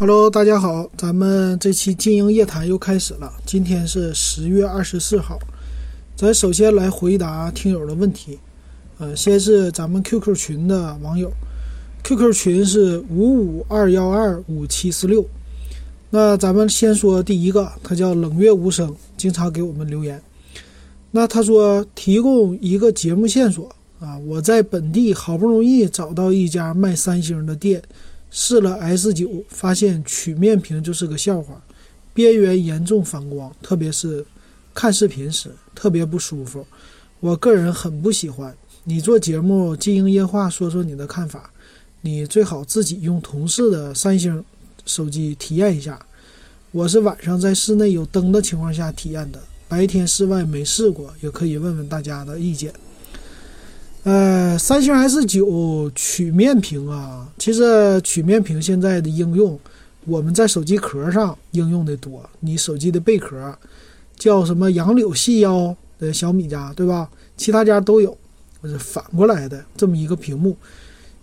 Hello，大家好，咱们这期经营夜谈又开始了。今天是十月二十四号，咱首先来回答听友的问题。呃，先是咱们 QQ 群的网友，QQ 群是五五二幺二五七四六。那咱们先说第一个，他叫冷月无声，经常给我们留言。那他说提供一个节目线索啊，我在本地好不容易找到一家卖三星的店。试了 S 九，发现曲面屏就是个笑话，边缘严重反光，特别是看视频时特别不舒服。我个人很不喜欢。你做节目经营夜话，说说你的看法。你最好自己用同事的三星手机体验一下。我是晚上在室内有灯的情况下体验的，白天室外没试过，也可以问问大家的意见。呃，三星 S 九曲面屏啊，其实曲面屏现在的应用，我们在手机壳上应用的多。你手机的背壳叫什么杨柳细腰的小米家，对吧？其他家都有，是反过来的这么一个屏幕。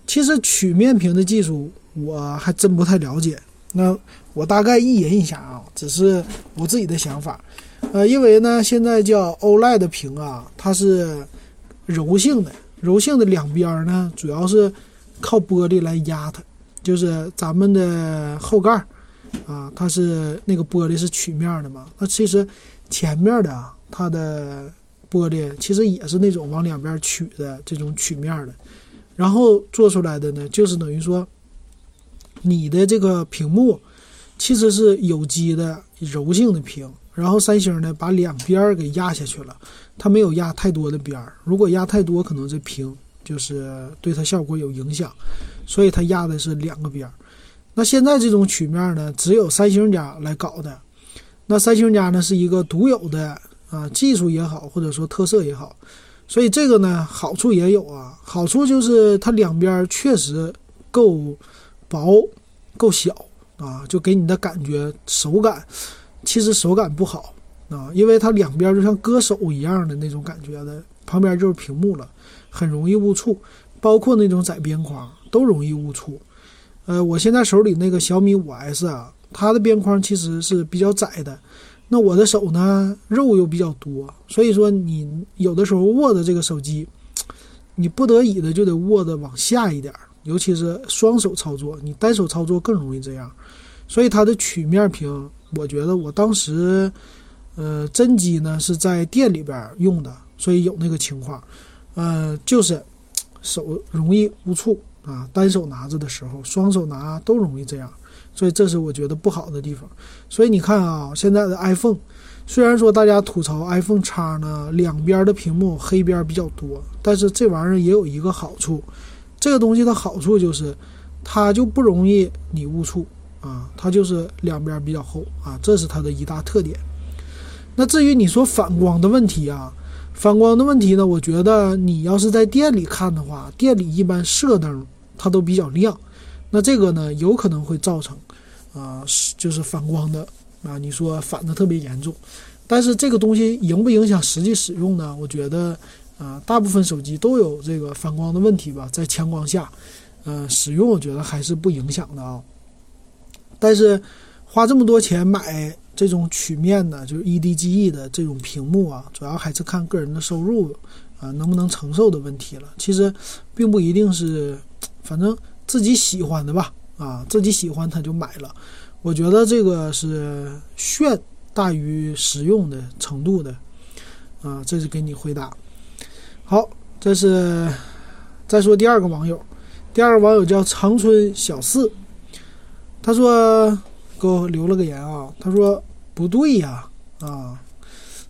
其实曲面屏的技术我还真不太了解，那我大概意淫一下啊，只是我自己的想法。呃，因为呢，现在叫 OLED 屏啊，它是柔性的。柔性的两边呢，主要是靠玻璃来压它，就是咱们的后盖儿啊，它是那个玻璃是曲面的嘛。那其实前面的啊，它的玻璃其实也是那种往两边曲的这种曲面的，然后做出来的呢，就是等于说你的这个屏幕其实是有机的柔性的屏。然后三星呢，把两边儿给压下去了，它没有压太多的边儿。如果压太多，可能这屏就是对它效果有影响，所以它压的是两个边儿。那现在这种曲面呢，只有三星家来搞的。那三星家呢，是一个独有的啊技术也好，或者说特色也好，所以这个呢好处也有啊。好处就是它两边确实够薄、够小啊，就给你的感觉手感。其实手感不好啊，因为它两边就像割手一样的那种感觉的，旁边就是屏幕了，很容易误触，包括那种窄边框都容易误触。呃，我现在手里那个小米五 S 啊，它的边框其实是比较窄的，那我的手呢肉又比较多，所以说你有的时候握着这个手机，你不得已的就得握着往下一点，尤其是双手操作，你单手操作更容易这样，所以它的曲面屏。我觉得我当时，呃，真机呢是在店里边用的，所以有那个情况，呃，就是手容易误触啊，单手拿着的时候，双手拿都容易这样，所以这是我觉得不好的地方。所以你看啊，现在的 iPhone，虽然说大家吐槽 iPhone 叉呢两边的屏幕黑边比较多，但是这玩意儿也有一个好处，这个东西的好处就是它就不容易你误触。啊，它就是两边比较厚啊，这是它的一大特点。那至于你说反光的问题啊，反光的问题呢，我觉得你要是在店里看的话，店里一般射灯它都比较亮，那这个呢有可能会造成啊，就是反光的啊，你说反的特别严重。但是这个东西影不影响实际使用呢？我觉得啊，大部分手机都有这个反光的问题吧，在强光下，呃，使用我觉得还是不影响的啊。但是，花这么多钱买这种曲面的，就是 EDGE 的这种屏幕啊，主要还是看个人的收入啊能不能承受的问题了。其实，并不一定是，反正自己喜欢的吧，啊，自己喜欢他就买了。我觉得这个是炫大于实用的程度的，啊，这是给你回答。好，这是再说第二个网友，第二个网友叫长春小四。他说给我留了个言啊，他说不对呀啊，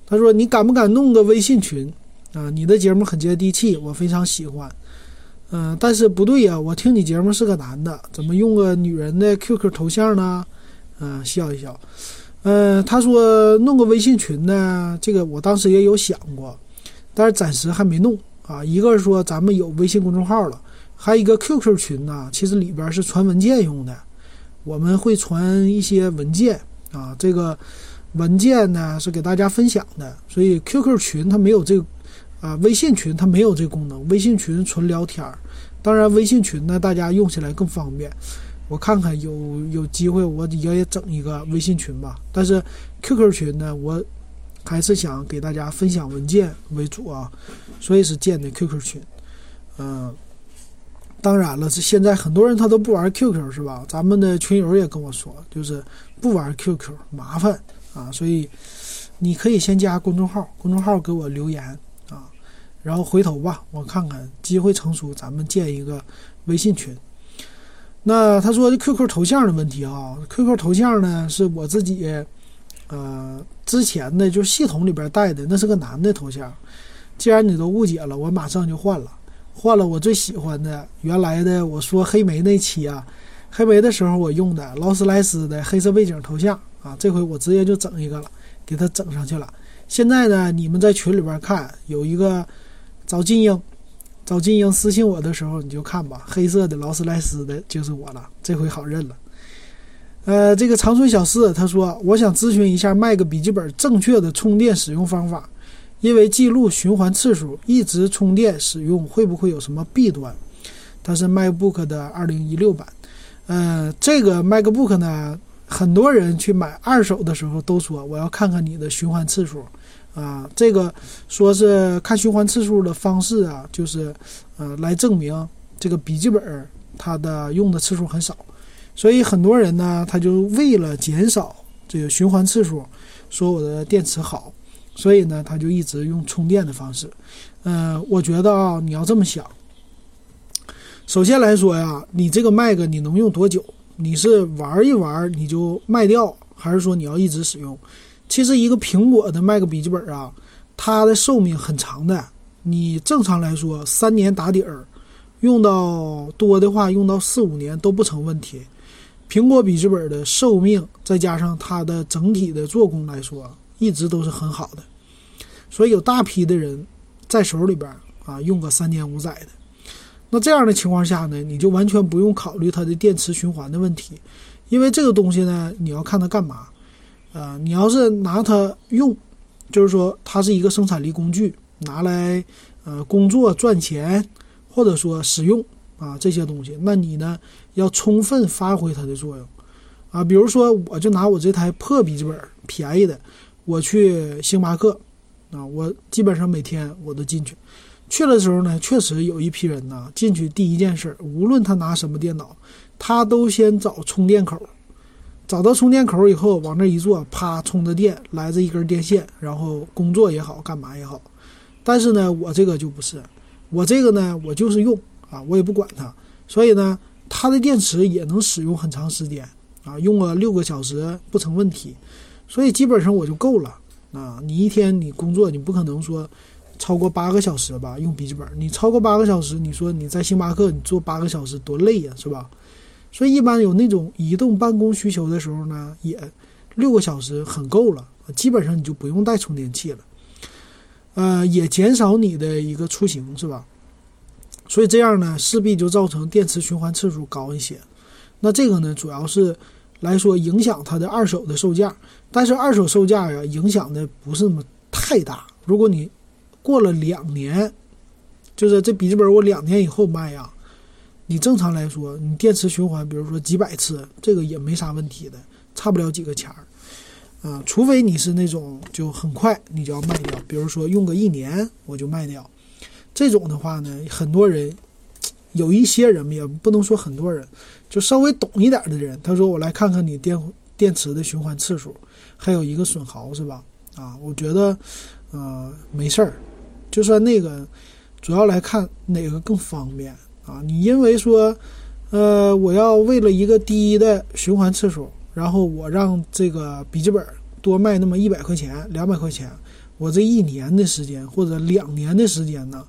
他说你敢不敢弄个微信群啊？你的节目很接地气，我非常喜欢。嗯，但是不对呀，我听你节目是个男的，怎么用个女人的 QQ 头像呢？嗯，笑一笑。嗯，他说弄个微信群呢，这个我当时也有想过，但是暂时还没弄啊。一个是说咱们有微信公众号了，还有一个 QQ 群呢，其实里边是传文件用的。我们会传一些文件啊，这个文件呢是给大家分享的，所以 QQ 群它没有这个啊，微信群它没有这个功能。微信群纯聊天儿，当然微信群呢大家用起来更方便。我看看有有机会我也整一个微信群吧。但是 QQ 群呢，我还是想给大家分享文件为主啊，所以是建的 QQ 群。嗯，当然了，是现在很多人他都不玩 QQ 是吧？咱们的群友也跟我说，就是不玩 QQ 麻烦啊，所以你可以先加公众号，公众号给我留言啊，然后回头吧，我看看机会成熟，咱们建一个微信群。那他说 QQ 头像的问题啊，QQ 头像呢是我自己呃之前的就系统里边带的，那是个男的头像。既然你都误解了，我马上就换了。换了我最喜欢的原来的，我说黑莓那期啊，黑莓的时候我用的劳斯莱斯的黑色背景头像啊，这回我直接就整一个了，给它整上去了。现在呢，你们在群里边看有一个找金英，找金英私信我的时候你就看吧，黑色的劳斯莱斯的就是我了，这回好认了。呃，这个长春小四他说，我想咨询一下卖个笔记本正确的充电使用方法。因为记录循环次数，一直充电使用会不会有什么弊端？它是 MacBook 的二零一六版。呃，这个 MacBook 呢，很多人去买二手的时候都说我要看看你的循环次数啊。这个说是看循环次数的方式啊，就是呃来证明这个笔记本它的用的次数很少。所以很多人呢，他就为了减少这个循环次数，说我的电池好。所以呢，他就一直用充电的方式。嗯，我觉得啊，你要这么想。首先来说呀，你这个 Mac 你能用多久？你是玩一玩你就卖掉，还是说你要一直使用？其实一个苹果的 Mac 笔记本啊，它的寿命很长的。你正常来说三年打底儿，用到多的话用到四五年都不成问题。苹果笔记本的寿命再加上它的整体的做工来说。一直都是很好的，所以有大批的人在手里边啊用个三年五载的，那这样的情况下呢，你就完全不用考虑它的电池循环的问题，因为这个东西呢，你要看它干嘛，呃，你要是拿它用，就是说它是一个生产力工具，拿来呃工作赚钱，或者说使用啊这些东西，那你呢要充分发挥它的作用。啊，比如说我就拿我这台破笔记本便宜的。我去星巴克，啊，我基本上每天我都进去。去的时候呢，确实有一批人呢，进去第一件事，无论他拿什么电脑，他都先找充电口。找到充电口以后，往那一坐，啪，充着电，来着一根电线，然后工作也好，干嘛也好。但是呢，我这个就不是，我这个呢，我就是用啊，我也不管它。所以呢，它的电池也能使用很长时间啊，用了六个小时不成问题。所以基本上我就够了啊！你一天你工作，你不可能说超过八个小时吧？用笔记本，你超过八个小时，你说你在星巴克你坐八个小时多累呀，是吧？所以一般有那种移动办公需求的时候呢，也六个小时很够了，基本上你就不用带充电器了，呃，也减少你的一个出行，是吧？所以这样呢，势必就造成电池循环次数高一些。那这个呢，主要是。来说影响它的二手的售价，但是二手售价呀影响的不是那么太大。如果你过了两年，就是这笔记本我两年以后卖呀，你正常来说你电池循环，比如说几百次，这个也没啥问题的，差不了几个钱儿。啊，除非你是那种就很快你就要卖掉，比如说用个一年我就卖掉，这种的话呢，很多人。有一些人也不能说很多人，就稍微懂一点的人，他说：“我来看看你电电池的循环次数，还有一个损耗是吧？”啊，我觉得，呃，没事儿，就算那个，主要来看哪个更方便啊？你因为说，呃，我要为了一个低的循环次数，然后我让这个笔记本多卖那么一百块钱、两百块钱，我这一年的时间或者两年的时间呢，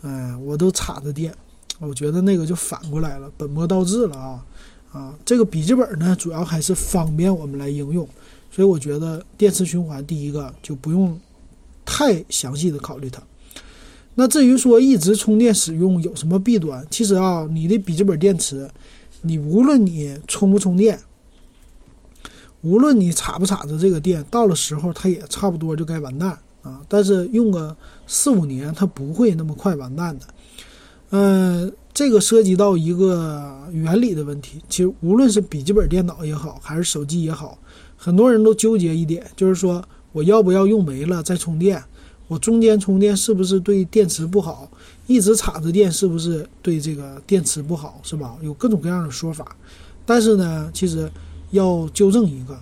嗯，我都插着电。我觉得那个就反过来了，本末倒置了啊！啊，这个笔记本呢，主要还是方便我们来应用，所以我觉得电池循环第一个就不用太详细的考虑它。那至于说一直充电使用有什么弊端，其实啊，你的笔记本电池，你无论你充不充电，无论你插不插着这个电，到了时候它也差不多就该完蛋啊。但是用个四五年，它不会那么快完蛋的。嗯，这个涉及到一个原理的问题。其实无论是笔记本电脑也好，还是手机也好，很多人都纠结一点，就是说我要不要用没了再充电？我中间充电是不是对电池不好？一直插着电是不是对这个电池不好？是吧？有各种各样的说法。但是呢，其实要纠正一个，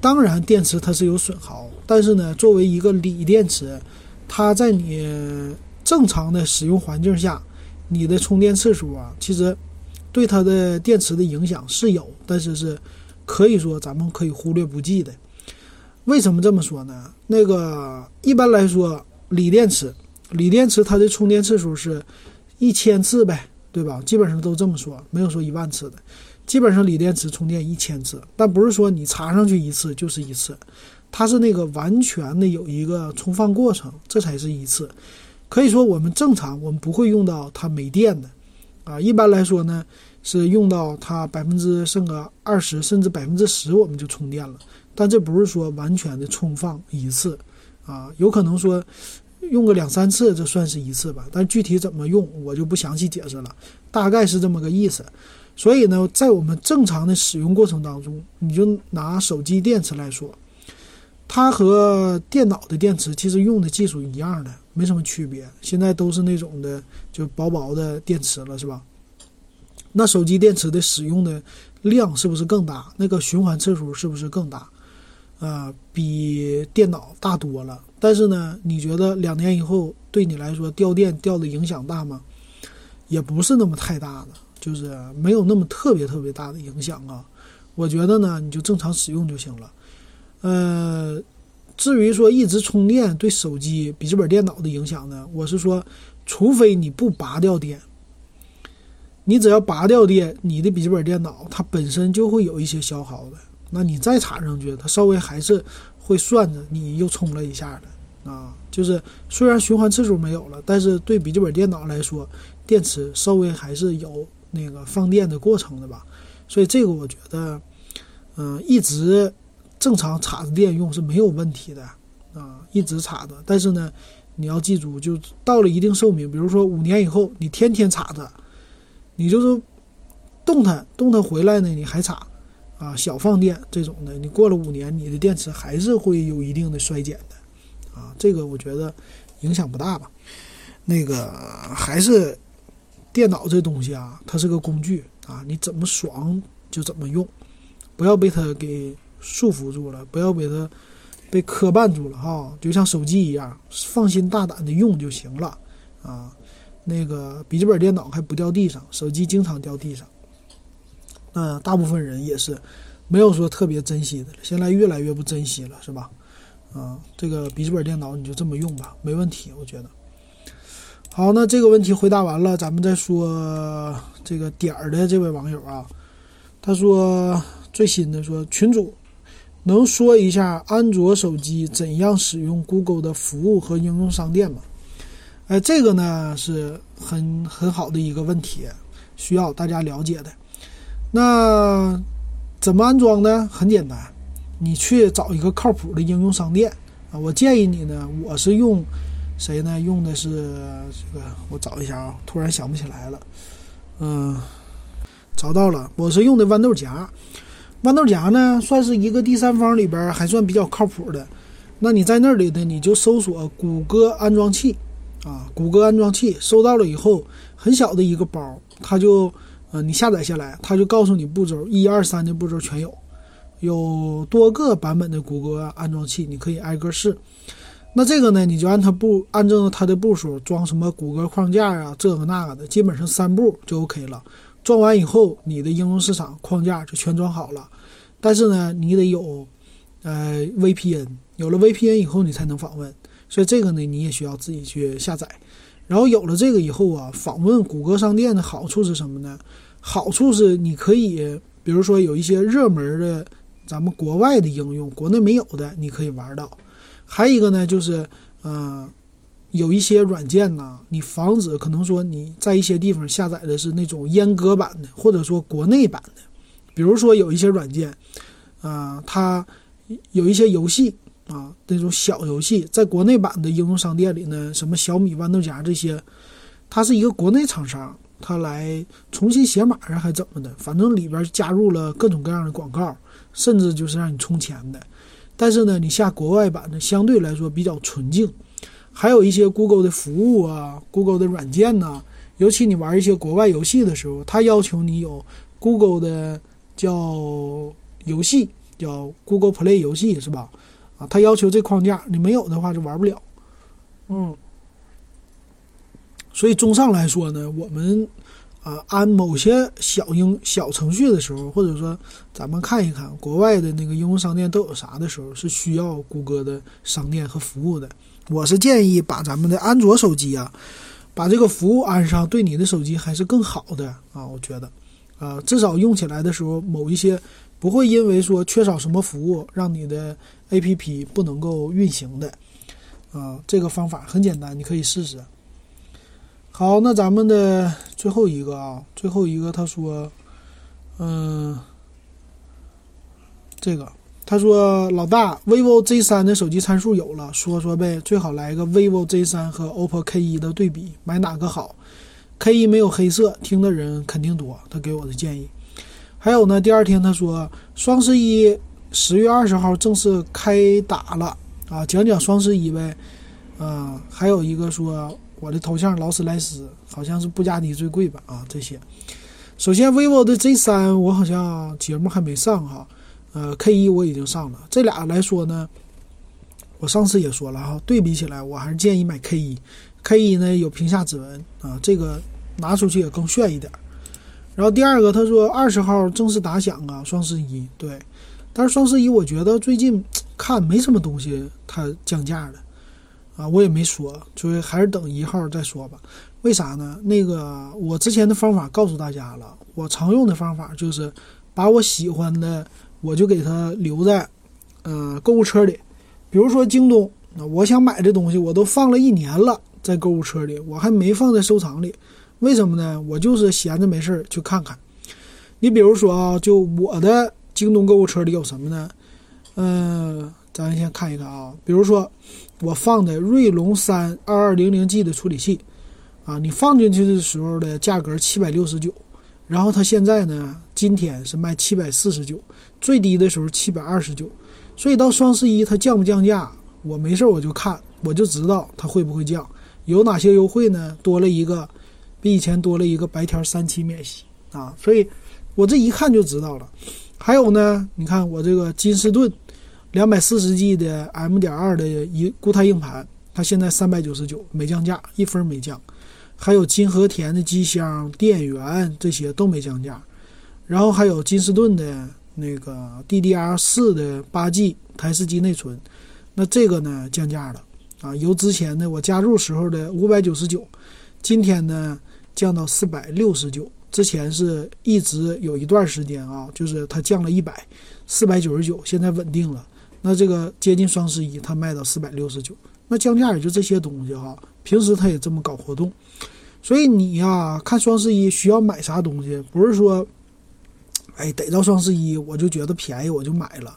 当然电池它是有损耗，但是呢，作为一个锂电池，它在你正常的使用环境下，你的充电次数啊，其实对它的电池的影响是有，但是是可以说咱们可以忽略不计的。为什么这么说呢？那个一般来说，锂电池，锂电池它的充电次数是一千次呗，对吧？基本上都这么说，没有说一万次的。基本上锂电池充电一千次，但不是说你插上去一次就是一次，它是那个完全的有一个充放过程，这才是一次。可以说我们正常我们不会用到它没电的，啊，一般来说呢是用到它百分之剩个二十甚至百分之十我们就充电了。但这不是说完全的充放一次，啊，有可能说用个两三次，这算是一次吧。但具体怎么用，我就不详细解释了，大概是这么个意思。所以呢，在我们正常的使用过程当中，你就拿手机电池来说，它和电脑的电池其实用的技术一样的，没什么区别。现在都是那种的就薄薄的电池了，是吧？那手机电池的使用的量是不是更大？那个循环次数是不是更大？啊，比电脑大多了，但是呢，你觉得两年以后对你来说掉电掉的影响大吗？也不是那么太大的，就是没有那么特别特别大的影响啊。我觉得呢，你就正常使用就行了。呃，至于说一直充电对手机、笔记本电脑的影响呢，我是说，除非你不拔掉电，你只要拔掉电，你的笔记本电脑它本身就会有一些消耗的。那你再插上去，它稍微还是会算着你又充了一下的啊。就是虽然循环次数没有了，但是对笔记本电脑来说，电池稍微还是有那个放电的过程的吧。所以这个我觉得，嗯，一直正常插着电用是没有问题的啊，一直插着。但是呢，你要记住，就到了一定寿命，比如说五年以后，你天天插着，你就是动它动它回来呢，你还插。啊，小放电这种的，你过了五年，你的电池还是会有一定的衰减的，啊，这个我觉得影响不大吧。那个还是电脑这东西啊，它是个工具啊，你怎么爽就怎么用，不要被它给束缚住了，不要被它被磕绊住了哈。就像手机一样，放心大胆的用就行了啊。那个笔记本电脑还不掉地上，手机经常掉地上。那大部分人也是没有说特别珍惜的，现在越来越不珍惜了，是吧？啊，这个笔记本电脑你就这么用吧，没问题，我觉得。好，那这个问题回答完了，咱们再说这个点儿的这位网友啊，他说最新的说群主能说一下安卓手机怎样使用 Google 的服务和应用商店吗？哎，这个呢是很很好的一个问题，需要大家了解的。那怎么安装呢？很简单，你去找一个靠谱的应用商店啊。我建议你呢，我是用谁呢？用的是这个，我找一下啊，突然想不起来了。嗯，找到了，我是用的豌豆荚。豌豆荚呢，算是一个第三方里边还算比较靠谱的。那你在那里呢，你就搜索谷歌安装器啊，谷歌安装器，收到了以后，很小的一个包，它就。呃，你下载下来，它就告诉你步骤，一二三的步骤全有，有多个版本的谷歌安装器，你可以挨个试。那这个呢，你就按它步，按照它的步数装什么谷歌框架啊，这个那个的，基本上三步就 OK 了。装完以后，你的应用市场框架就全装好了。但是呢，你得有呃 VPN，有了 VPN 以后，你才能访问。所以这个呢，你也需要自己去下载。然后有了这个以后啊，访问谷歌商店的好处是什么呢？好处是你可以，比如说有一些热门的，咱们国外的应用，国内没有的，你可以玩到。还有一个呢，就是，嗯，有一些软件呢，你防止可能说你在一些地方下载的是那种阉割版的，或者说国内版的。比如说有一些软件，啊，它有一些游戏啊，那种小游戏，在国内版的应用商店里呢，什么小米、豌豆荚这些。它是一个国内厂商，它来重新写码啊，还怎么的？反正里边加入了各种各样的广告，甚至就是让你充钱的。但是呢，你下国外版的相对来说比较纯净，还有一些 Google 的服务啊，Google 的软件呐，尤其你玩一些国外游戏的时候，它要求你有 Google 的叫游戏，叫 Google Play 游戏是吧？啊，它要求这框架，你没有的话就玩不了。嗯，所以综上来说呢，我们。啊，安某些小应小程序的时候，或者说咱们看一看国外的那个应用商店都有啥的时候，是需要谷歌的商店和服务的。我是建议把咱们的安卓手机啊，把这个服务安上，对你的手机还是更好的啊。我觉得，啊，至少用起来的时候，某一些不会因为说缺少什么服务，让你的 APP 不能够运行的。啊，这个方法很简单，你可以试试。好，那咱们的最后一个啊，最后一个他说，嗯，这个他说老大，vivo Z 三的手机参数有了，说说呗，最好来个 vivo Z 三和 OPPO K 一的对比，买哪个好？K 一没有黑色，听的人肯定多。他给我的建议。还有呢，第二天他说双十一十月二十号正式开打了啊，讲讲双十一呗。嗯，还有一个说。我的头像劳斯莱斯好像是布加迪最贵吧？啊，这些。首先，vivo 的 Z 三我好像节目还没上哈，呃，K 一我已经上了。这俩来说呢，我上次也说了哈，对比起来，我还是建议买 K 一。K 一呢有屏下指纹啊，这个拿出去也更炫一点。然后第二个，他说二十号正式打响啊，双十一对，但是双十一我觉得最近看没什么东西它降价的。啊，我也没说，所以还是等一号再说吧。为啥呢？那个我之前的方法告诉大家了，我常用的方法就是把我喜欢的，我就给它留在，呃，购物车里。比如说京东，那我想买的东西我都放了一年了，在购物车里，我还没放在收藏里。为什么呢？我就是闲着没事儿去看看。你比如说啊，就我的京东购物车里有什么呢？嗯。咱先看一看啊，比如说我放的锐龙三二二零零 G 的处理器，啊，你放进去的时候的价格七百六十九，然后它现在呢，今天是卖七百四十九，最低的时候七百二十九，所以到双十一它降不降价，我没事我就看，我就知道它会不会降，有哪些优惠呢？多了一个，比以前多了一个白条三期免息啊，所以我这一看就知道了。还有呢，你看我这个金士顿。两百四十 G 的 M 点二的一固态硬盘，它现在三百九十九，没降价，一分没降。还有金和田的机箱、电源这些都没降价。然后还有金士顿的那个 DDR 四的八 G 台式机内存，那这个呢降价了啊，由之前的我加入时候的五百九十九，今天呢降到四百六十九。之前是一直有一段时间啊，就是它降了一百，四百九十九，现在稳定了。那这个接近双十一，它卖到四百六十九，那降价也就这些东西哈。平时它也这么搞活动，所以你呀，看双十一需要买啥东西，不是说，哎，逮到双十一我就觉得便宜我就买了，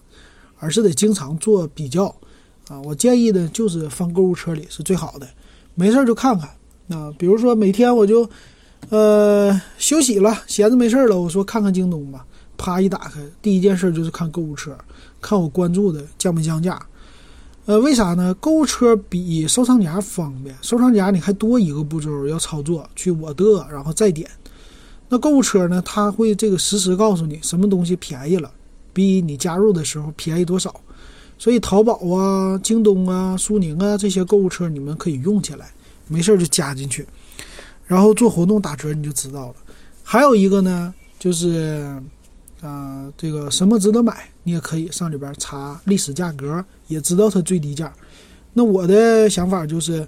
而是得经常做比较啊。我建议呢，就是放购物车里是最好的，没事就看看啊。比如说每天我就，呃，休息了，闲着没事了，我说看看京东吧，啪一打开，第一件事就是看购物车。看我关注的降没降价，呃，为啥呢？购物车比收藏夹方便，收藏夹你还多一个步骤要操作，去我的，然后再点。那购物车呢？它会这个实时告诉你什么东西便宜了，比你加入的时候便宜多少。所以淘宝啊、京东啊、苏宁啊这些购物车你们可以用起来，没事就加进去，然后做活动打折你就知道了。还有一个呢，就是。啊，这个什么值得买，你也可以上里边查历史价格，也知道它最低价。那我的想法就是，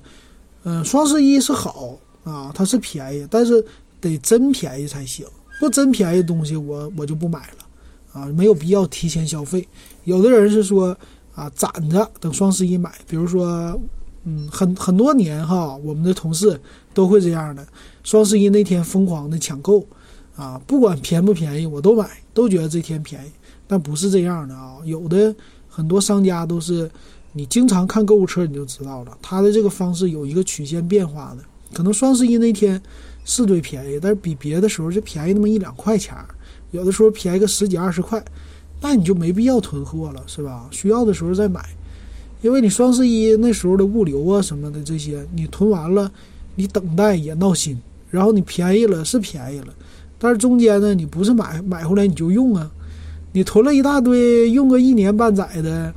嗯，双十一是好啊，它是便宜，但是得真便宜才行。不真便宜的东西，我我就不买了啊，没有必要提前消费。有的人是说啊，攒着等双十一买，比如说，嗯，很很多年哈，我们的同事都会这样的，双十一那天疯狂的抢购。啊，不管便不便宜，我都买，都觉得这天便宜。但不是这样的啊，有的很多商家都是，你经常看购物车你就知道了，他的这个方式有一个曲线变化的。可能双十一那天是最便宜，但是比别的时候就便宜那么一两块钱，有的时候便宜个十几二十块，那你就没必要囤货了，是吧？需要的时候再买，因为你双十一那时候的物流啊什么的这些，你囤完了，你等待也闹心，然后你便宜了是便宜了，但是中间呢，你不是买买回来你就用啊，你囤了一大堆，用个一年半载的。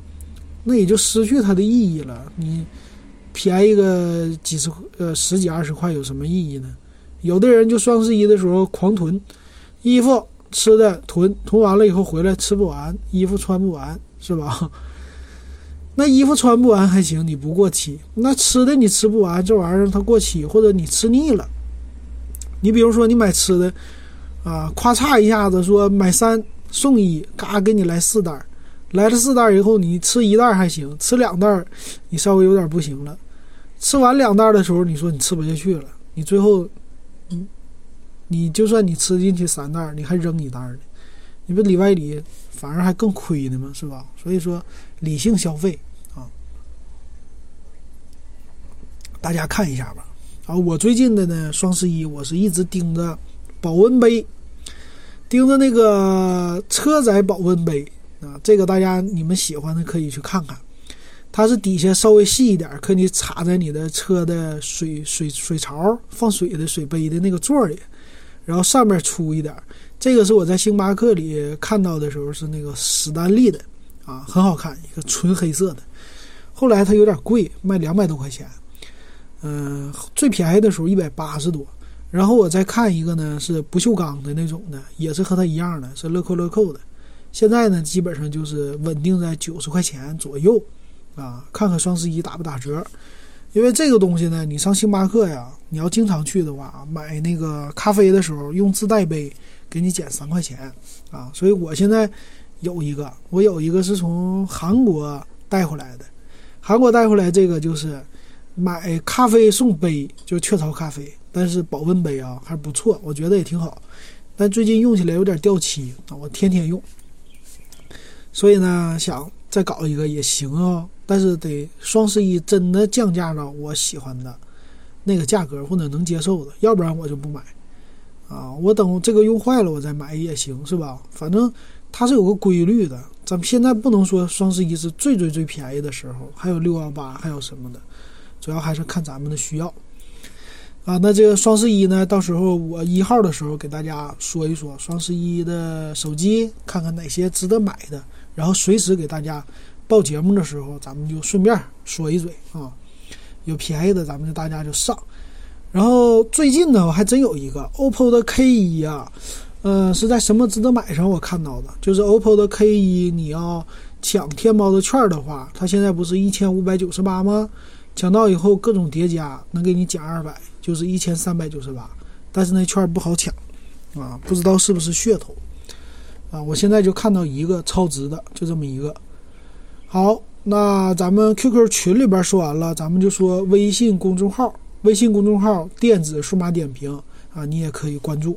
那也就失去它的意义了。你便宜个几十呃十几二十块有什么意义呢？有的人就双十一的时候狂囤衣服、吃的，囤囤完了以后回来吃不完，衣服穿不完，是吧？那衣服穿不完还行，你不过期。那吃的你吃不完，这玩意儿它过期，或者你吃腻了。你比如说你买吃的啊，咔嚓一下子说买三送一，嘎给你来四袋儿。来了四袋儿以后，你吃一袋儿还行，吃两袋儿你稍微有点不行了。吃完两袋儿的时候，你说你吃不下去了，你最后，你就算你吃进去三袋，你还扔一袋呢，你不里外里反而还更亏呢吗？是吧？所以说理性消费啊，大家看一下吧。啊，我最近的呢，双十一我是一直盯着保温杯，盯着那个车载保温杯。啊，这个大家你们喜欢的可以去看看，它是底下稍微细一点，可以插在你的车的水水水槽放水的水杯的那个座里，然后上面粗一点。这个是我在星巴克里看到的时候是那个史丹利的，啊，很好看，一个纯黑色的。后来它有点贵，卖两百多块钱，嗯，最便宜的时候一百八十多。然后我再看一个呢，是不锈钢的那种的，也是和它一样的，是乐扣乐扣的。现在呢，基本上就是稳定在九十块钱左右，啊，看看双十一打不打折。因为这个东西呢，你上星巴克呀，你要经常去的话，买那个咖啡的时候用自带杯，给你减三块钱，啊，所以我现在有一个，我有一个是从韩国带回来的，韩国带回来这个就是买咖啡送杯，就雀巢咖啡，但是保温杯啊还不错，我觉得也挺好，但最近用起来有点掉漆啊，我天天用。所以呢，想再搞一个也行啊，但是得双十一真的降价到我喜欢的那个价格或者能接受的，要不然我就不买啊。我等这个用坏了我再买也行，是吧？反正它是有个规律的。咱们现在不能说双十一是最最最便宜的时候，还有六幺八，还有什么的，主要还是看咱们的需要啊。那这个双十一呢，到时候我一号的时候给大家说一说双十一的手机，看看哪些值得买的。然后随时给大家报节目的时候，咱们就顺便说一嘴啊，有便宜的咱们就大家就上。然后最近呢，我还真有一个 OPPO 的 K 一啊，呃，是在什么值得买上我看到的，就是 OPPO 的 K 一，你要抢天猫的券的话，它现在不是一千五百九十八吗？抢到以后各种叠加能给你减二百，就是一千三百九十八，但是那券不好抢啊，不知道是不是噱头。啊，我现在就看到一个超值的，就这么一个。好，那咱们 QQ 群里边说完了，咱们就说微信公众号。微信公众号电子数码点评啊，你也可以关注。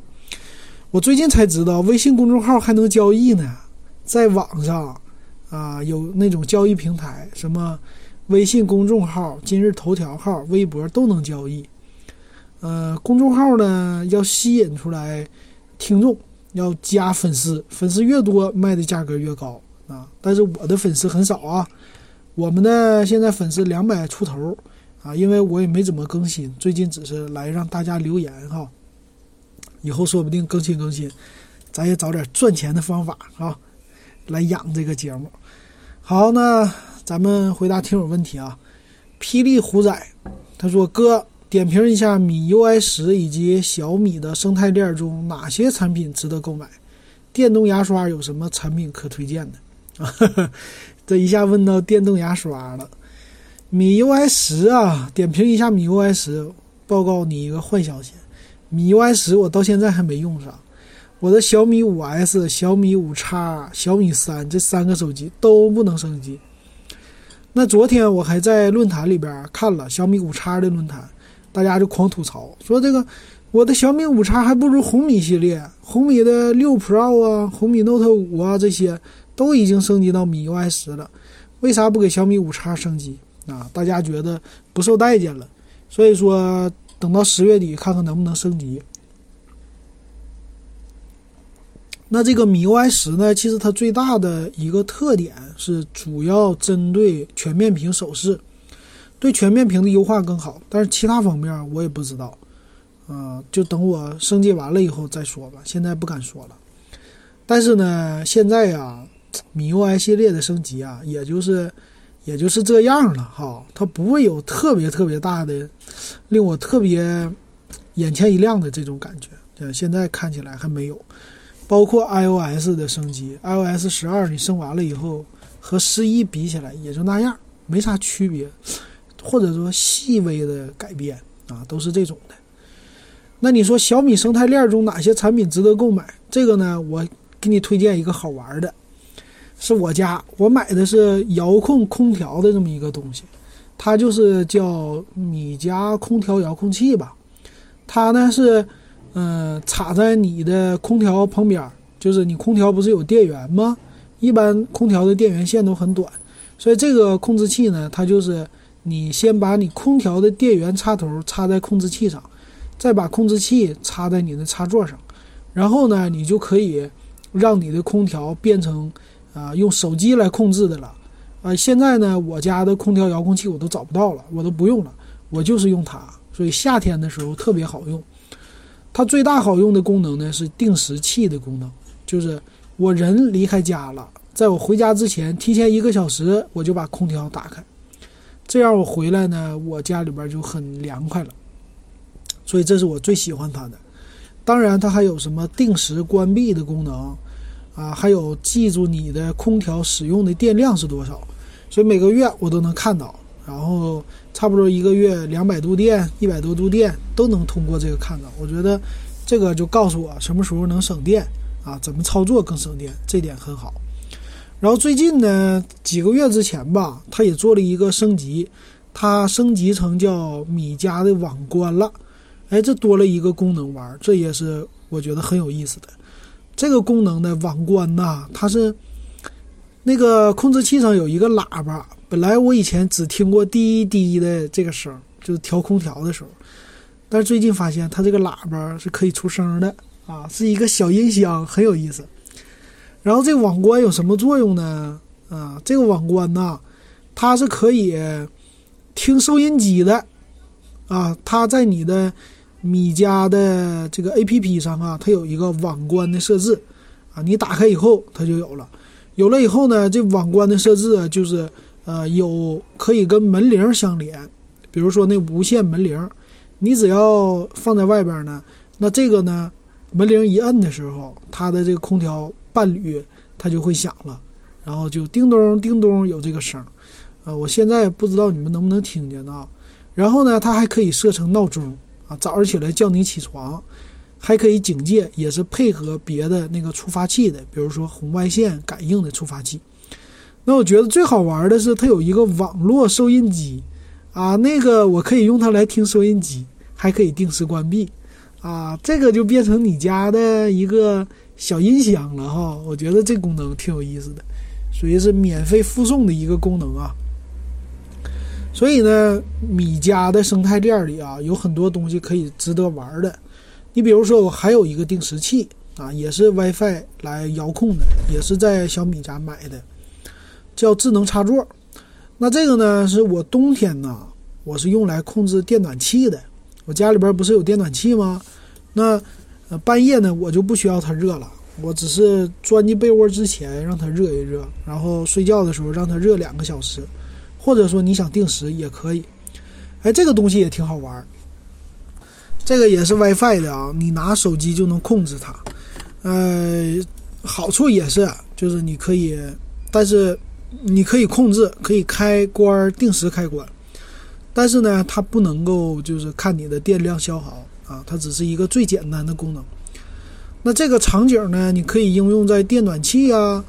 我最近才知道微信公众号还能交易呢，在网上啊有那种交易平台，什么微信公众号、今日头条号、微博都能交易。呃，公众号呢要吸引出来听众。要加粉丝，粉丝越多，卖的价格越高啊！但是我的粉丝很少啊，我们呢现在粉丝两百出头啊，因为我也没怎么更新，最近只是来让大家留言哈。以后说不定更新更新，咱也找点赚钱的方法啊，来养这个节目。好，那咱们回答听友问题啊。霹雳虎仔他说：“哥。”点评一下米 UI 十以及小米的生态链中哪些产品值得购买？电动牙刷有什么产品可推荐的？啊，这一下问到电动牙刷了。米 UI 十啊，点评一下米 UI 十，报告你一个坏消息：米 UI 十我到现在还没用上。我的小米五 S、小米五叉、小米三这三个手机都不能升级。那昨天我还在论坛里边看了小米五叉的论坛。大家就狂吐槽说：“这个我的小米五叉还不如红米系列，红米的六 Pro 啊，红米 Note 五啊，这些都已经升级到米 UI 十了，为啥不给小米五叉升级啊？大家觉得不受待见了。所以说，等到十月底看看能不能升级。那这个米 UI 十呢，其实它最大的一个特点是主要针对全面屏手势，对全面屏的优化更好。但是其他方面我也不知道，啊，就等我升级完了以后再说吧，现在不敢说了。但是呢，现在呀，米 UI 系列的升级啊，也就是也就是这样了哈，它不会有特别特别大的令我特别眼前一亮的这种感觉。现在看起来还没有。包括 iOS 的升级，iOS 十二你升完了以后，和十一比起来也就那样，没啥区别，或者说细微的改变啊，都是这种的。那你说小米生态链中哪些产品值得购买？这个呢，我给你推荐一个好玩的，是我家我买的是遥控空调的这么一个东西，它就是叫米家空调遥控器吧，它呢是。嗯，插在你的空调旁边，就是你空调不是有电源吗？一般空调的电源线都很短，所以这个控制器呢，它就是你先把你空调的电源插头插在控制器上，再把控制器插在你的插座上，然后呢，你就可以让你的空调变成啊用手机来控制的了。啊，现在呢，我家的空调遥控器我都找不到了，我都不用了，我就是用它，所以夏天的时候特别好用。它最大好用的功能呢是定时器的功能，就是我人离开家了，在我回家之前，提前一个小时我就把空调打开，这样我回来呢，我家里边就很凉快了。所以这是我最喜欢它的。当然，它还有什么定时关闭的功能啊，还有记住你的空调使用的电量是多少，所以每个月我都能看到。然后差不多一个月两百度电，一百多度电都能通过这个看到。我觉得这个就告诉我什么时候能省电啊，怎么操作更省电，这点很好。然后最近呢，几个月之前吧，它也做了一个升级，它升级成叫米家的网关了。哎，这多了一个功能玩，这也是我觉得很有意思的。这个功能的网关呐，它是那个控制器上有一个喇叭。本来我以前只听过滴滴的这个声，就是调空调的时候，但是最近发现它这个喇叭是可以出声的啊，是一个小音箱，很有意思。然后这个网关有什么作用呢？啊，这个网关呐，它是可以听收音机的啊，它在你的米家的这个 APP 上啊，它有一个网关的设置啊，你打开以后它就有了，有了以后呢，这网关的设置啊，就是。呃，有可以跟门铃相连，比如说那无线门铃，你只要放在外边呢，那这个呢，门铃一摁的时候，它的这个空调伴侣它就会响了，然后就叮咚叮咚有这个声，呃，我现在不知道你们能不能听见啊。然后呢，它还可以设成闹钟啊，早上起来叫你起床，还可以警戒，也是配合别的那个触发器的，比如说红外线感应的触发器。那我觉得最好玩的是它有一个网络收音机，啊，那个我可以用它来听收音机，还可以定时关闭，啊，这个就变成你家的一个小音箱了哈。我觉得这功能挺有意思的，属于是免费附送的一个功能啊。所以呢，米家的生态链里啊，有很多东西可以值得玩的。你比如说，我还有一个定时器啊，也是 WiFi 来遥控的，也是在小米家买的。叫智能插座，那这个呢是我冬天呢，我是用来控制电暖气的。我家里边不是有电暖气吗？那呃半夜呢，我就不需要它热了，我只是钻进被窝之前让它热一热，然后睡觉的时候让它热两个小时，或者说你想定时也可以。哎，这个东西也挺好玩儿，这个也是 WiFi 的啊，你拿手机就能控制它。呃，好处也是，就是你可以，但是。你可以控制，可以开关定时开关，但是呢，它不能够就是看你的电量消耗啊，它只是一个最简单的功能。那这个场景呢，你可以应用在电暖气啊，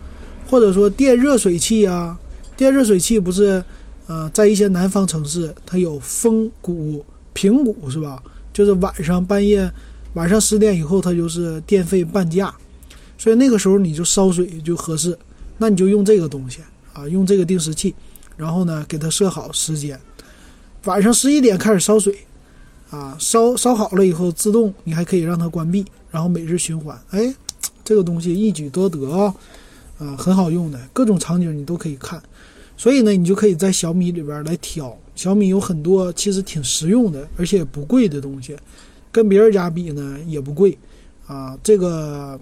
或者说电热水器啊。电热水器不是，呃，在一些南方城市，它有风谷、平谷是吧？就是晚上半夜，晚上十点以后，它就是电费半价，所以那个时候你就烧水就合适，那你就用这个东西。啊，用这个定时器，然后呢，给它设好时间，晚上十一点开始烧水，啊，烧烧好了以后自动，你还可以让它关闭，然后每日循环。哎，这个东西一举多得啊，啊，很好用的，各种场景你都可以看。所以呢，你就可以在小米里边来挑。小米有很多其实挺实用的，而且不贵的东西，跟别人家比呢也不贵啊。这个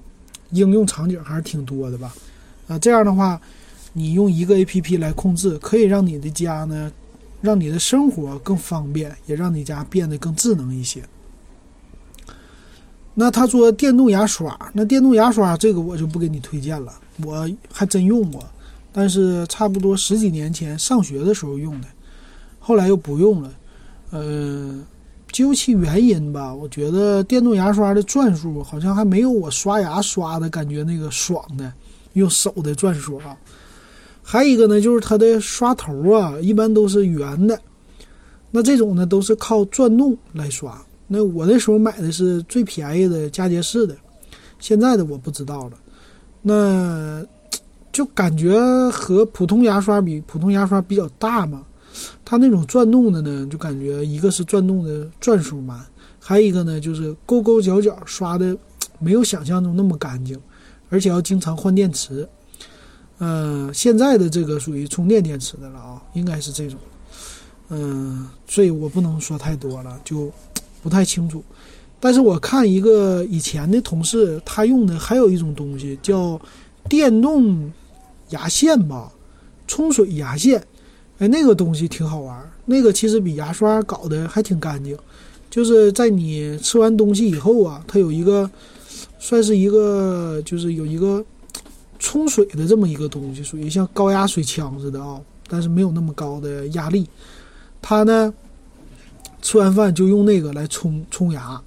应用场景还是挺多的吧？啊，这样的话，你用一个 APP 来控制，可以让你的家呢。让你的生活更方便，也让你家变得更智能一些。那他说电动牙刷，那电动牙刷这个我就不给你推荐了，我还真用过，但是差不多十几年前上学的时候用的，后来又不用了。呃，究其原因吧，我觉得电动牙刷的转数好像还没有我刷牙刷的感觉那个爽的，用手的转数啊。还有一个呢，就是它的刷头啊，一般都是圆的。那这种呢，都是靠转动来刷。那我那时候买的是最便宜的佳洁士的，现在的我不知道了。那就感觉和普通牙刷比，普通牙刷比较大嘛。它那种转动的呢，就感觉一个是转动的转数慢，还有一个呢，就是勾勾角角刷的没有想象中那么干净，而且要经常换电池。嗯，现在的这个属于充电电池的了啊，应该是这种。嗯，所以我不能说太多了，就不太清楚。但是我看一个以前的同事，他用的还有一种东西叫电动牙线吧，冲水牙线。哎，那个东西挺好玩，那个其实比牙刷搞得还挺干净。就是在你吃完东西以后啊，它有一个算是一个，就是有一个。冲水的这么一个东西，属于像高压水枪似的啊，但是没有那么高的压力。它呢，吃完饭就用那个来冲冲牙，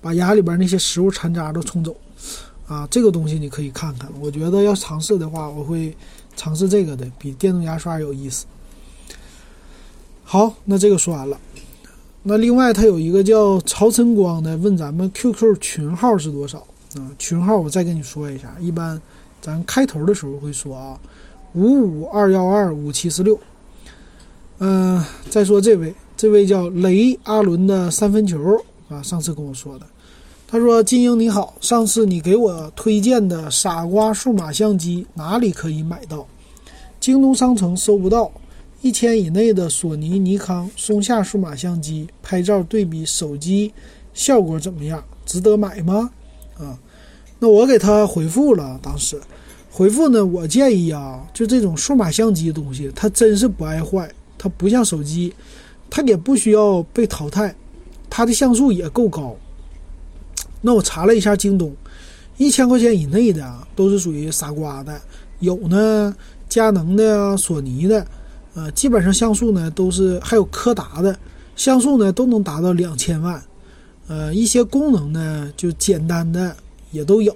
把牙里边那些食物残渣都冲走。啊，这个东西你可以看看，我觉得要尝试的话，我会尝试这个的，比电动牙刷有意思。好，那这个说完了。那另外，它有一个叫曹晨光的，问咱们 QQ 群号是多少啊？群号我再跟你说一下，一般。咱开头的时候会说啊，五五二幺二五七四六。嗯，再说这位，这位叫雷阿伦的三分球啊，上次跟我说的，他说金英你好，上次你给我推荐的傻瓜数码相机哪里可以买到？京东商城搜不到，一千以内的索尼、尼康、松下数码相机拍照对比手机效果怎么样？值得买吗？啊，那我给他回复了，当时。回复呢？我建议啊，就这种数码相机的东西，它真是不爱坏，它不像手机，它也不需要被淘汰，它的像素也够高。那我查了一下京东，一千块钱以内的啊，都是属于傻瓜的，有呢，佳能的啊、索尼的，呃，基本上像素呢都是，还有柯达的像素呢都能达到两千万，呃，一些功能呢就简单的也都有。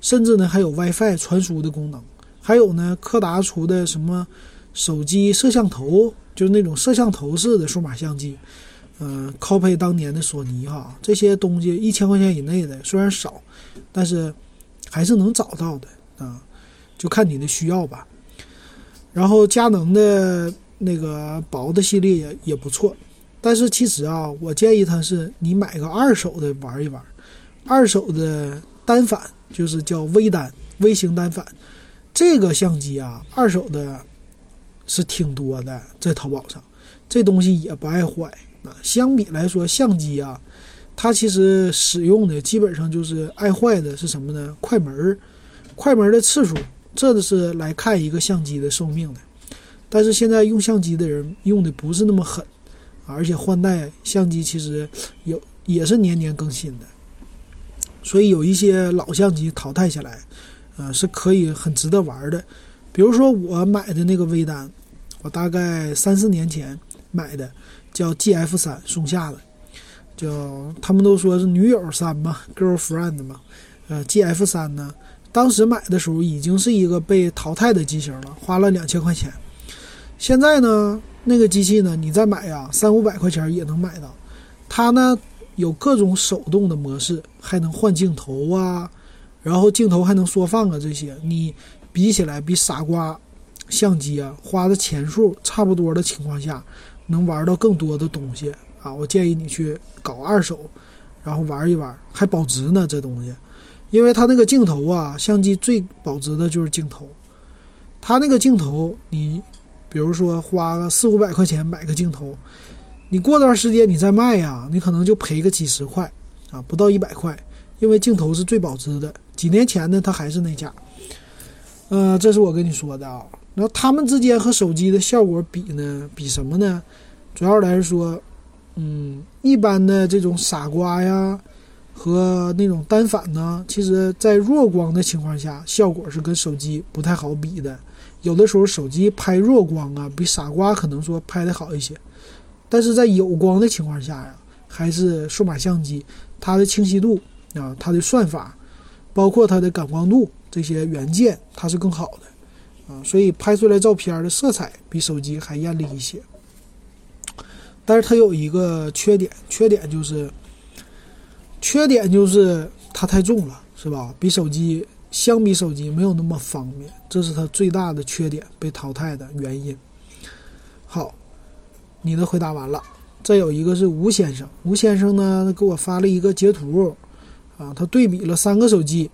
甚至呢，还有 WiFi 传输的功能，还有呢，柯达出的什么手机摄像头，就是那种摄像头式的数码相机，嗯，copy 当年的索尼哈，这些东西一千块钱以内的虽然少，但是还是能找到的啊，就看你的需要吧。然后佳能的那个薄的系列也也不错，但是其实啊，我建议他是你买个二手的玩一玩，二手的单反。就是叫微单微型单反，这个相机啊，二手的是挺多的，在淘宝上，这东西也不爱坏相比来说，相机啊，它其实使用的基本上就是爱坏的是什么呢？快门儿，快门的次数，这个是来看一个相机的寿命的。但是现在用相机的人用的不是那么狠，而且换代相机其实有也是年年更新的。所以有一些老相机淘汰下来，呃，是可以很值得玩的。比如说我买的那个微单，我大概三四年前买的，叫 G F 三，松下的，叫他们都说是女友三嘛，girlfriend 嘛，呃，G F 三呢，当时买的时候已经是一个被淘汰的机型了，花了两千块钱。现在呢，那个机器呢，你再买呀，三五百块钱也能买到。它呢。有各种手动的模式，还能换镜头啊，然后镜头还能缩放啊，这些你比起来比傻瓜相机啊花的钱数差不多的情况下，能玩到更多的东西啊，我建议你去搞二手，然后玩一玩，还保值呢这东西，因为它那个镜头啊，相机最保值的就是镜头，它那个镜头你比如说花个四五百块钱买个镜头，你过段时间你再卖呀，你可能就赔个几十块啊，不到一百块，因为镜头是最保值的，几年前呢它还是那价。呃，这是我跟你说的啊。那他们之间和手机的效果比呢？比什么呢？主要来说，嗯，一般的这种傻瓜呀，和那种单反呢，其实在弱光的情况下，效果是跟手机不太好比的。有的时候手机拍弱光啊，比傻瓜可能说拍的好一些。但是在有光的情况下呀，还是数码相机它的清晰度啊，它的算法，包括它的感光度。这些元件它是更好的，啊，所以拍出来照片的色彩比手机还艳丽一些。但是它有一个缺点，缺点就是，缺点就是它太重了，是吧？比手机相比手机没有那么方便，这是它最大的缺点，被淘汰的原因。好，你的回答完了。再有一个是吴先生，吴先生呢给我发了一个截图，啊，他对比了三个手机。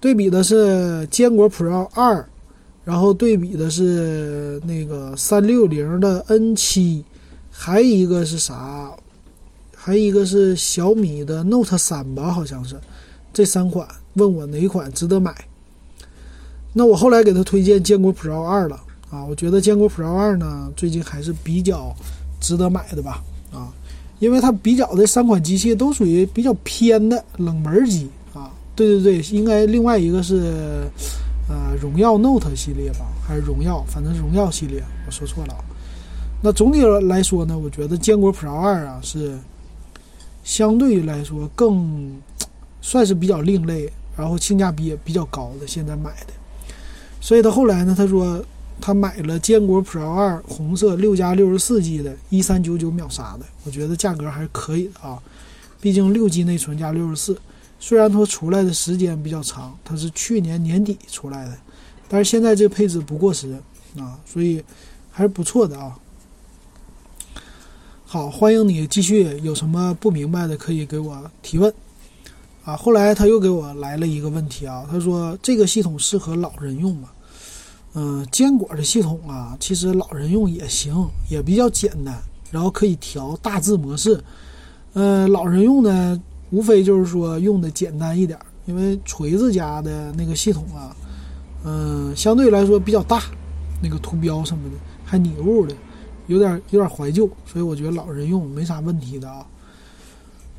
对比的是坚果 Pro 二，然后对比的是那个三六零的 N 七，还有一个是啥？还有一个是小米的 Note 三吧，好像是。这三款，问我哪款值得买？那我后来给他推荐坚果 Pro 二了啊，我觉得坚果 Pro 二呢，最近还是比较值得买的吧啊，因为它比较的三款机器都属于比较偏的冷门机啊。对对对，应该另外一个是，呃，荣耀 Note 系列吧，还是荣耀？反正荣耀系列，我说错了。那总体来说呢，我觉得坚果 Pro 二啊是相对来说更算是比较另类，然后性价比也比较高的，现在买的。所以他后来呢，他说他买了坚果 Pro 二红色六加六十四 G 的，一三九九秒杀的，我觉得价格还是可以的啊，毕竟六 G 内存加六十四。虽然说出来的时间比较长，它是去年年底出来的，但是现在这个配置不过时啊，所以还是不错的啊。好，欢迎你继续，有什么不明白的可以给我提问啊。后来他又给我来了一个问题啊，他说这个系统适合老人用吗？嗯，坚果的系统啊，其实老人用也行，也比较简单，然后可以调大字模式。呃，老人用呢？无非就是说用的简单一点，因为锤子家的那个系统啊，嗯，相对来说比较大，那个图标什么的还拟物的，有点有点怀旧，所以我觉得老人用没啥问题的啊。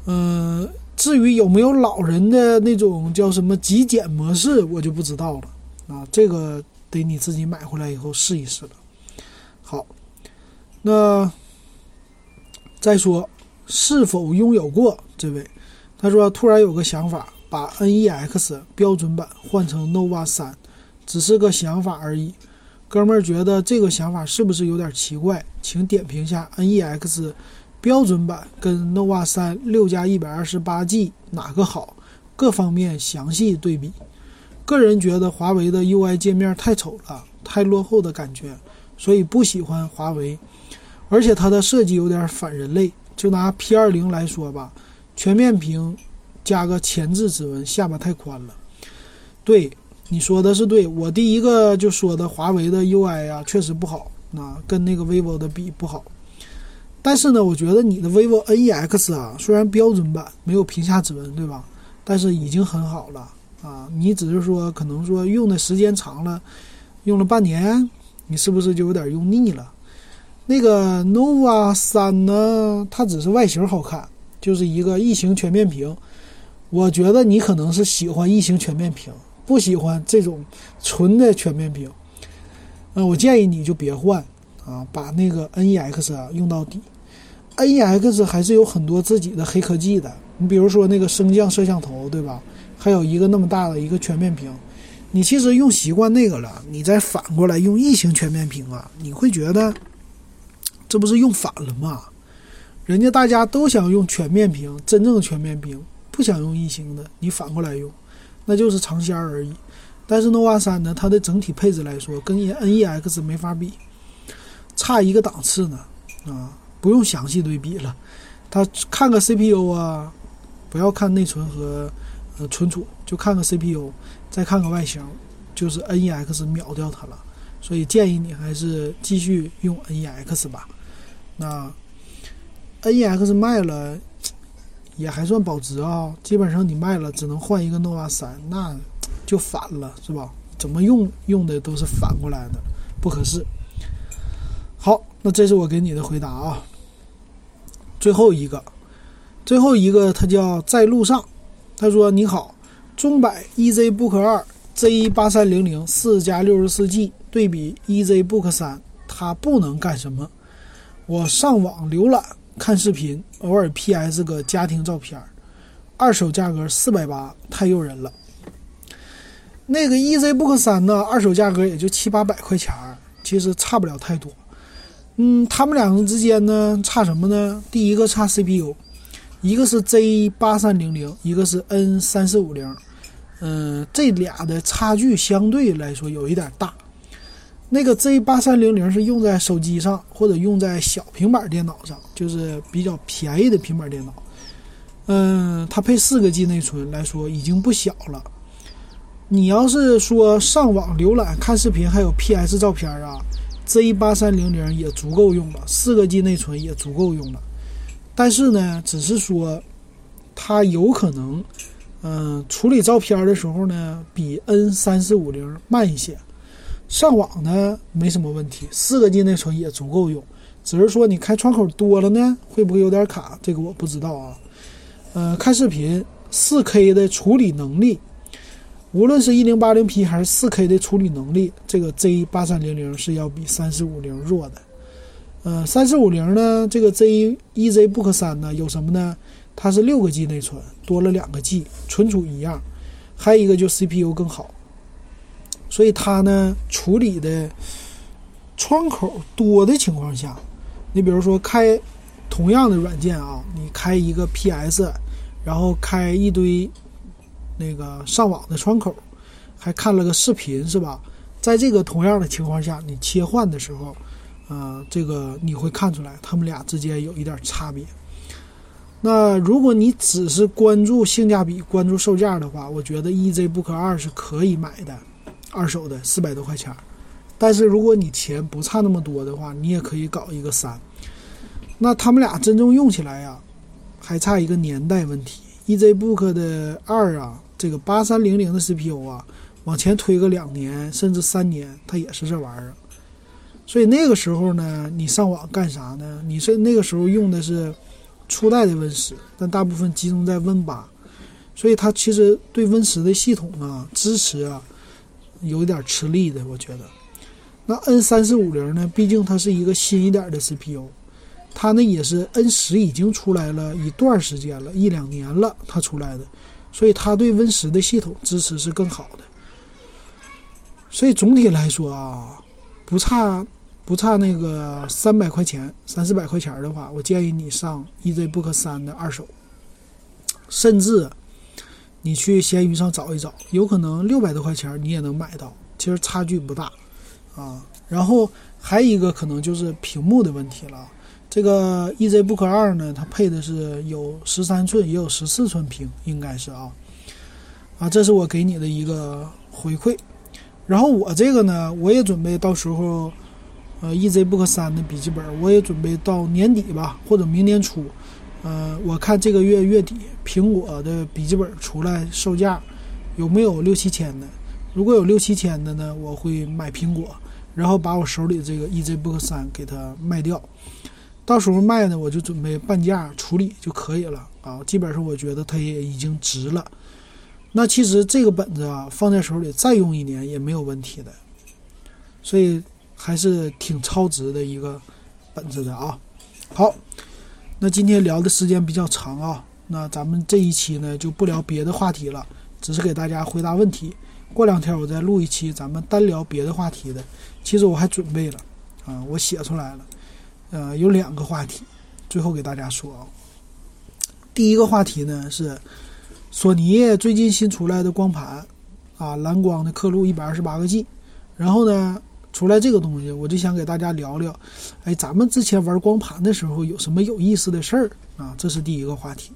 嗯，至于有没有老人的那种叫什么极简模式，我就不知道了啊，这个得你自己买回来以后试一试了。好，那再说是否拥有过这位？他说：“突然有个想法，把 NEX 标准版换成 Nova 三，只是个想法而已。哥们儿觉得这个想法是不是有点奇怪？请点评下 NEX 标准版跟 Nova 三六加一百二十八 G 哪个好？各方面详细对比。个人觉得华为的 UI 界面太丑了，太落后的感觉，所以不喜欢华为。而且它的设计有点反人类。就拿 P 二零来说吧。”全面屏加个前置指纹，下巴太宽了。对，你说的是对。我第一个就说的华为的 UI 啊，确实不好，啊，跟那个 vivo 的比不好。但是呢，我觉得你的 vivo NEX 啊，虽然标准版没有屏下指纹，对吧？但是已经很好了啊。你只是说可能说用的时间长了，用了半年，你是不是就有点用腻了？那个 nova 三呢，它只是外形好看。就是一个异形全面屏，我觉得你可能是喜欢异形全面屏，不喜欢这种纯的全面屏。嗯，我建议你就别换啊，把那个 NEX 啊用到底。NEX 还是有很多自己的黑科技的，你比如说那个升降摄像头，对吧？还有一个那么大的一个全面屏，你其实用习惯那个了，你再反过来用异形全面屏啊，你会觉得这不是用反了吗？人家大家都想用全面屏，真正的全面屏，不想用异形的。你反过来用，那就是尝鲜而已。但是 nova 三呢，它的整体配置来说，跟 NEX 没法比，差一个档次呢。啊，不用详细对比了。它看个 CPU 啊，不要看内存和呃存储，就看个 CPU，再看个外形，就是 NEX 秒掉它了。所以建议你还是继续用 NEX 吧。那 NEX 卖了也还算保值啊，基本上你卖了只能换一个 nova 三，那就反了，是吧？怎么用用的都是反过来的，不合适。好，那这是我给你的回答啊。最后一个，最后一个，他叫在路上。他说：“你好，中百 EZBook 二 Z 八三零零四加六十四 G 对比 EZBook 三，它不能干什么？我上网浏览看视频，偶尔 PS 个家庭照片，二手价格四百八，太诱人了。那个 EZBook 三呢，二手价格也就七八百块钱，其实差不了太多。”嗯，他们两个之间呢差什么呢？第一个差 CPU，一个是 Z 八三零零，一个是 N 三四五零。嗯，这俩的差距相对来说有一点大。那个 Z 八三零零是用在手机上或者用在小平板电脑上，就是比较便宜的平板电脑。嗯，它配四个 G 内存来说已经不小了。你要是说上网浏览看视频还有 PS 照片啊。Z 八三零零也足够用了，四个 G 内存也足够用了，但是呢，只是说它有可能，嗯，处理照片的时候呢，比 N 三四五零慢一些。上网呢没什么问题，四个 G 内存也足够用，只是说你开窗口多了呢，会不会有点卡？这个我不知道啊。呃，看视频，四 K 的处理能力。无论是一零八零 P 还是四 K 的处理能力，这个 Z 八三零零是要比三四五零弱的。呃，三四五零呢，这个 Z EZBook 三呢有什么呢？它是六个 G 内存，多了两个 G，存储一样，还有一个就 CPU 更好。所以它呢处理的窗口多的情况下，你比如说开同样的软件啊，你开一个 PS，然后开一堆。那个上网的窗口，还看了个视频，是吧？在这个同样的情况下，你切换的时候，呃，这个你会看出来，他们俩之间有一点差别。那如果你只是关注性价比、关注售价的话，我觉得 EZBook 二是可以买的，二手的四百多块钱。但是如果你钱不差那么多的话，你也可以搞一个三。那他们俩真正用起来呀，还差一个年代问题。EZBook 的二啊。这个八三零零的 CPU 啊，往前推个两年甚至三年，它也是这玩意儿。所以那个时候呢，你上网干啥呢？你是那个时候用的是初代的 Win 十，但大部分集中在 Win 八，所以它其实对 Win 十的系统啊支持啊，有点吃力的，我觉得。那 N 三四五零呢？毕竟它是一个新一点的 CPU，它呢也是 N 十已经出来了一段时间了，一两年了，它出来的。所以它对 Win 十的系统支持是更好的，所以总体来说啊，不差不差那个三百块钱三四百块钱的话，我建议你上 EZBook 三的二手，甚至你去闲鱼上找一找，有可能六百多块钱你也能买到，其实差距不大啊。然后还有一个可能就是屏幕的问题了。这个 EZBook 二呢，它配的是有十三寸，也有十四寸屏，应该是啊，啊，这是我给你的一个回馈。然后我这个呢，我也准备到时候，呃，EZBook 三的笔记本，我也准备到年底吧，或者明年初，呃，我看这个月月底苹果的笔记本出来售价有没有六七千的？如果有六七千的呢，我会买苹果，然后把我手里这个 EZBook 三给它卖掉。到时候卖呢，我就准备半价处理就可以了啊。基本上我觉得它也已经值了。那其实这个本子啊，放在手里再用一年也没有问题的，所以还是挺超值的一个本子的啊。好，那今天聊的时间比较长啊，那咱们这一期呢就不聊别的话题了，只是给大家回答问题。过两天我再录一期咱们单聊别的话题的。其实我还准备了啊，我写出来了。呃，有两个话题，最后给大家说啊。第一个话题呢是索尼最近新出来的光盘啊，蓝光的刻录一百二十八个 G，然后呢出来这个东西，我就想给大家聊聊，哎，咱们之前玩光盘的时候有什么有意思的事儿啊？这是第一个话题。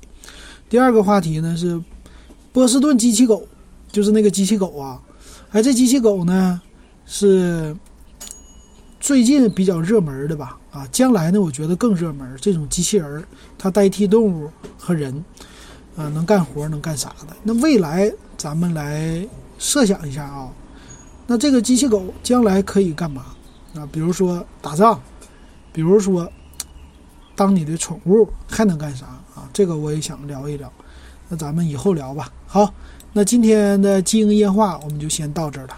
第二个话题呢是波士顿机器狗，就是那个机器狗啊，哎，这机器狗呢是最近比较热门的吧？啊，将来呢，我觉得更热门。这种机器人它代替动物和人，啊，能干活能干啥的？那未来咱们来设想一下啊，那这个机器狗将来可以干嘛？啊，比如说打仗，比如说当你的宠物，还能干啥啊？这个我也想聊一聊。那咱们以后聊吧。好，那今天的经营夜话我们就先到这儿了。